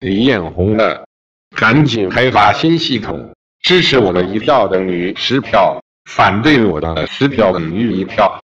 李彦宏的赶紧开发新系统支持我的一票等于十票反对我的十票等于一票。